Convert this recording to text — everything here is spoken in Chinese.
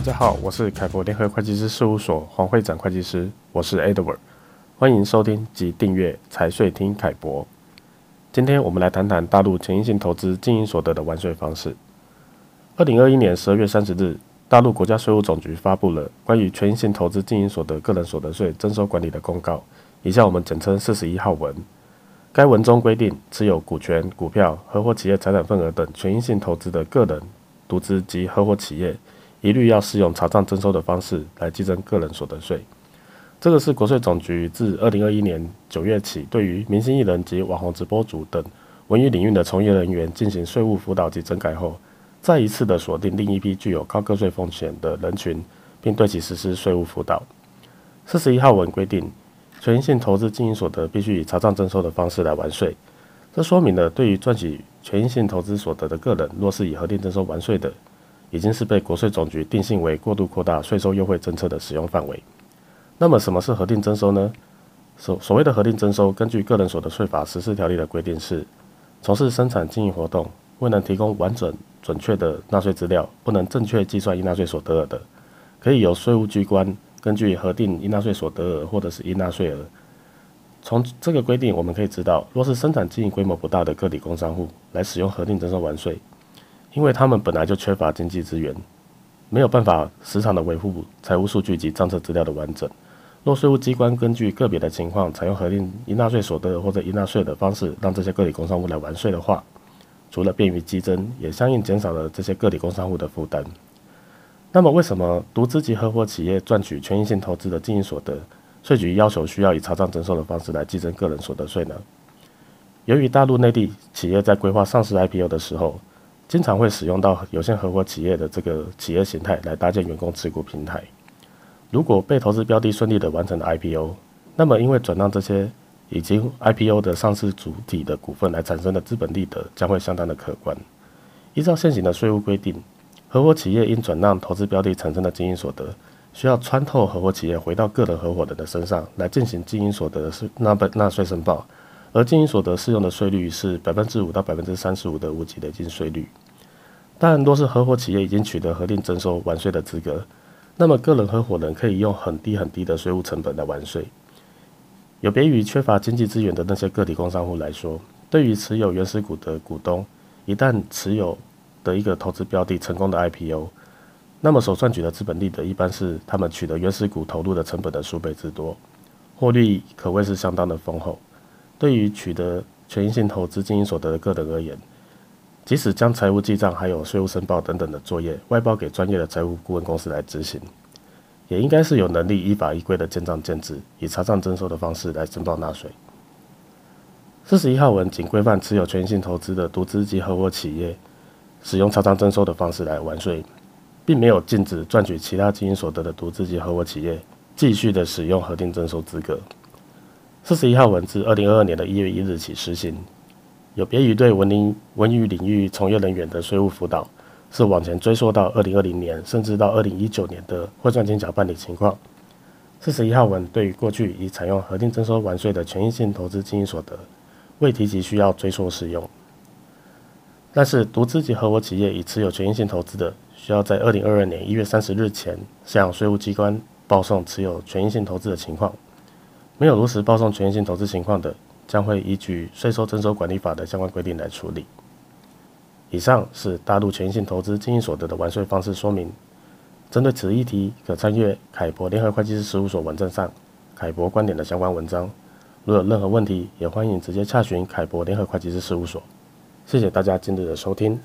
大家好，我是凯博联合会计师事务所黄会长会计师，我是 Edward，欢迎收听及订阅财税听凯博。今天我们来谈谈大陆权益性投资经营所得的完税方式。二零二一年十二月三十日，大陆国家税务总局发布了关于权益性投资经营所得个人所得税征收管理的公告，以下我们简称四十一号文。该文中规定，持有股权、股票、合伙企业财产份额等权益性投资的个人、独资及合伙企业。一律要适用查账征收的方式来计征个人所得税。这个是国税总局自二零二一年九月起，对于明星艺人及网红直播主等文娱领域的从业人员进行税务辅导及整改后，再一次的锁定另一批具有高个税风险的人群，并对其实施税务辅导。四十一号文规定，权益性投资经营所得必须以查账征收的方式来完税。这说明了，对于赚取权益性投资所得的个人，若是以核定征收完税的。已经是被国税总局定性为过度扩大税收优惠政策的使用范围。那么，什么是核定征收呢？所所谓的核定征收，根据个人所得税法实施条例的规定是：从事生产经营活动未能提供完整准确的纳税资料，不能正确计算应纳税所得额的，可以由税务机关根据核定应纳税所得额或者是应纳税额。从这个规定我们可以知道，若是生产经营规模不大的个体工商户来使用核定征收完税。因为他们本来就缺乏经济资源，没有办法时常的维护财务数据及账册资料的完整。若税务机关根据个别的情况，采用核定应纳税所得或者应纳税的方式，让这些个体工商户来完税的话，除了便于计征，也相应减少了这些个体工商户的负担。那么，为什么独资及合伙企业赚取权益性投资的经营所得，税局要求需要以查账征收的方式来计征个人所得税呢？由于大陆内地企业在规划上市 IPO 的时候，经常会使用到有限合伙企业的这个企业形态来搭建员工持股平台。如果被投资标的顺利的完成了 IPO，那么因为转让这些已经 IPO 的上市主体的股份来产生的资本利得将会相当的可观。依照现行的税务规定，合伙企业因转让投资标的产生的经营所得，需要穿透合伙企业回到个人合伙人的身上来进行经营所得的纳纳纳税申报。而经营所得适用的税率是百分之五到百分之三十五的无级累进税率。但若是合伙企业已经取得核定征收完税的资格，那么个人合伙人可以用很低很低的税务成本来完税。有别于缺乏经济资源的那些个体工商户来说，对于持有原始股的股东，一旦持有的一个投资标的成功的 IPO，那么所赚取的资本利得一般是他们取得原始股投入的成本的数倍之多，获利可谓是相当的丰厚。对于取得权益性投资经营所得的个人而言，即使将财务记账还有税务申报等等的作业外包给专业的财务顾问公司来执行，也应该是有能力依法依规的建账建制，以查账征收的方式来申报纳税。四十一号文仅规范持有权益性投资的独资及合伙企业使用查账征收的方式来完税，并没有禁止赚取其他经营所得的独资及合伙企业继续的使用核定征收资格。四十一号文自二零二二年的一月一日起施行，有别于对文林文娱领域从业人员的税务辅导，是往前追溯到二零二零年，甚至到二零一九年的汇算清缴办理情况。四十一号文对于过去已采用核定征收完税的权益性投资经营所得，未提及需要追溯适用。但是独资及合伙企业已持有权益性投资的，需要在二零二二年一月三十日前向税务机关报送持有权益性投资的情况。没有如实报送权益性投资情况的，将会依据税收征收管理法的相关规定来处理。以上是大陆权益性投资经营所得的完税方式说明。针对此议题，可参阅凯博联合会计师事务所网站上凯博观点的相关文章。如有任何问题，也欢迎直接洽询凯博联合会计师事务所。谢谢大家今日的收听。